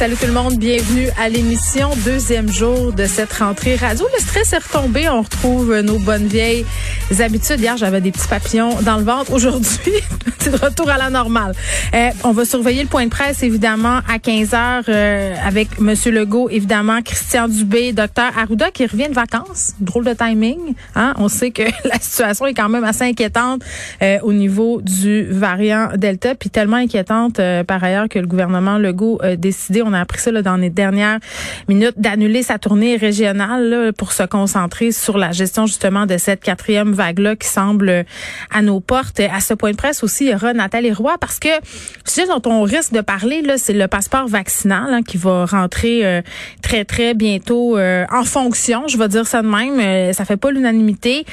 Salut tout le monde, bienvenue à l'émission deuxième jour de cette rentrée radio. Le stress est retombé, on retrouve nos bonnes vieilles habitudes. Hier, j'avais des petits papillons dans le ventre. Aujourd'hui, c'est de retour à la normale. Euh, on va surveiller le point de presse évidemment à 15 heures euh, avec Monsieur Legault, évidemment Christian Dubé, docteur Arruda qui revient de vacances. Drôle de timing. Hein? On sait que la situation est quand même assez inquiétante euh, au niveau du variant Delta, puis tellement inquiétante par ailleurs que le gouvernement Legault a décidé a appris ça là, dans les dernières minutes, d'annuler sa tournée régionale là, pour se concentrer sur la gestion justement de cette quatrième vague-là qui semble à nos portes. À ce point de presse aussi, il y aura Nathalie Roy parce que ce dont on risque de parler, là, c'est le passeport vaccinal hein, qui va rentrer euh, très, très bientôt euh, en fonction. Je vais dire ça de même. Euh, ça fait pas l'unanimité,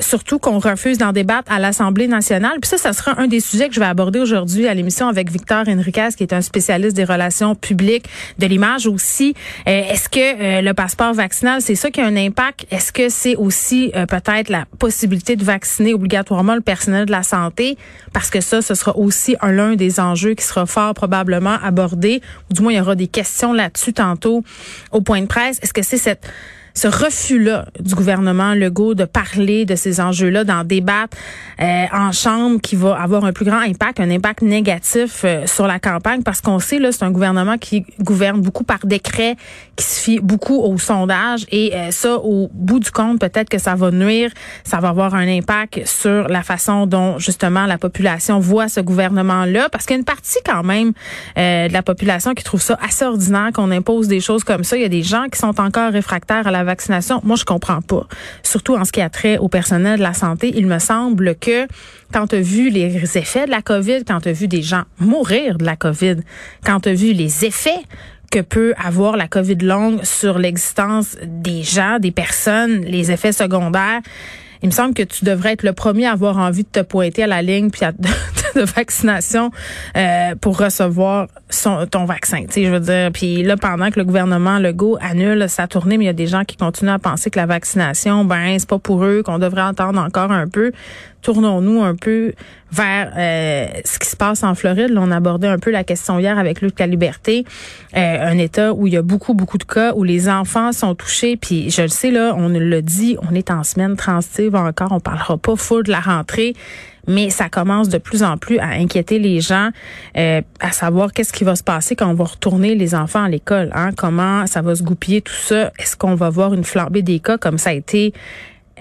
surtout qu'on refuse d'en débattre à l'Assemblée nationale. Puis ça, ça sera un des sujets que je vais aborder aujourd'hui à l'émission avec Victor Enriquez, qui est un spécialiste des relations publiques de l'image aussi. Euh, est-ce que euh, le passeport vaccinal, c'est ça qui a un impact? Est-ce que c'est aussi euh, peut-être la possibilité de vacciner obligatoirement le personnel de la santé? Parce que ça, ce sera aussi un l'un des enjeux qui sera fort probablement abordé. Ou du moins, il y aura des questions là-dessus tantôt au point de presse. Est-ce que c'est cette ce refus-là du gouvernement Legault de parler de ces enjeux-là, d'en débattre euh, en chambre qui va avoir un plus grand impact, un impact négatif euh, sur la campagne, parce qu'on sait, là, c'est un gouvernement qui gouverne beaucoup par décret, qui se fie beaucoup aux sondages, et euh, ça, au bout du compte, peut-être que ça va nuire, ça va avoir un impact sur la façon dont, justement, la population voit ce gouvernement-là, parce qu'il y a une partie quand même de la population qui trouve ça assez ordinaire qu'on impose des choses comme ça. Il y a des gens qui sont encore réfractaires à la vaccination, moi, je comprends pas. Surtout en ce qui a trait au personnel de la santé. Il me semble que quand tu as vu les effets de la COVID, quand tu as vu des gens mourir de la COVID, quand tu as vu les effets que peut avoir la COVID longue sur l'existence des gens, des personnes, les effets secondaires, il me semble que tu devrais être le premier à avoir envie de te pointer à la ligne puis de vaccination euh, pour recevoir ton vaccin. Je veux dire. Puis là, pendant que le gouvernement Legault annule sa tournée, mais il y a des gens qui continuent à penser que la vaccination, ben c'est pas pour eux, qu'on devrait attendre encore un peu tournons-nous un peu vers euh, ce qui se passe en Floride. Là, on abordait un peu la question hier avec Luc La Liberté, euh, un État où il y a beaucoup, beaucoup de cas où les enfants sont touchés. Puis je le sais, là, on le dit, on est en semaine transitive encore, on parlera pas full de la rentrée mais ça commence de plus en plus à inquiéter les gens, euh, à savoir qu'est-ce qui va se passer quand on va retourner les enfants à l'école, hein? comment ça va se goupiller tout ça, est-ce qu'on va voir une flambée des cas comme ça a été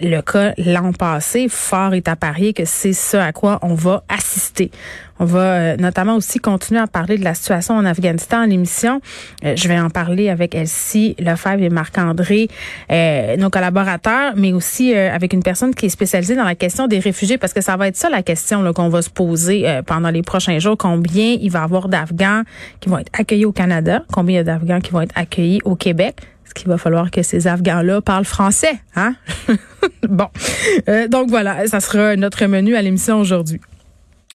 le cas l'an passé, fort est à parier que c'est ce à quoi on va assister. On va euh, notamment aussi continuer à parler de la situation en Afghanistan à l'émission. Euh, je vais en parler avec Elsie Lefebvre et Marc-André, euh, nos collaborateurs, mais aussi avec une personne qui est spécialisée dans la question des réfugiés, parce que ça va être ça la question qu'on va se poser pendant les prochains jours. Combien il va y avoir d'Afghans qui vont être accueillis au Canada? Combien il y a d'Afghans qui vont être accueillis au Québec? qu'il va falloir que ces Afghans-là parlent français, hein? bon. Euh, donc voilà, ça sera notre menu à l'émission aujourd'hui.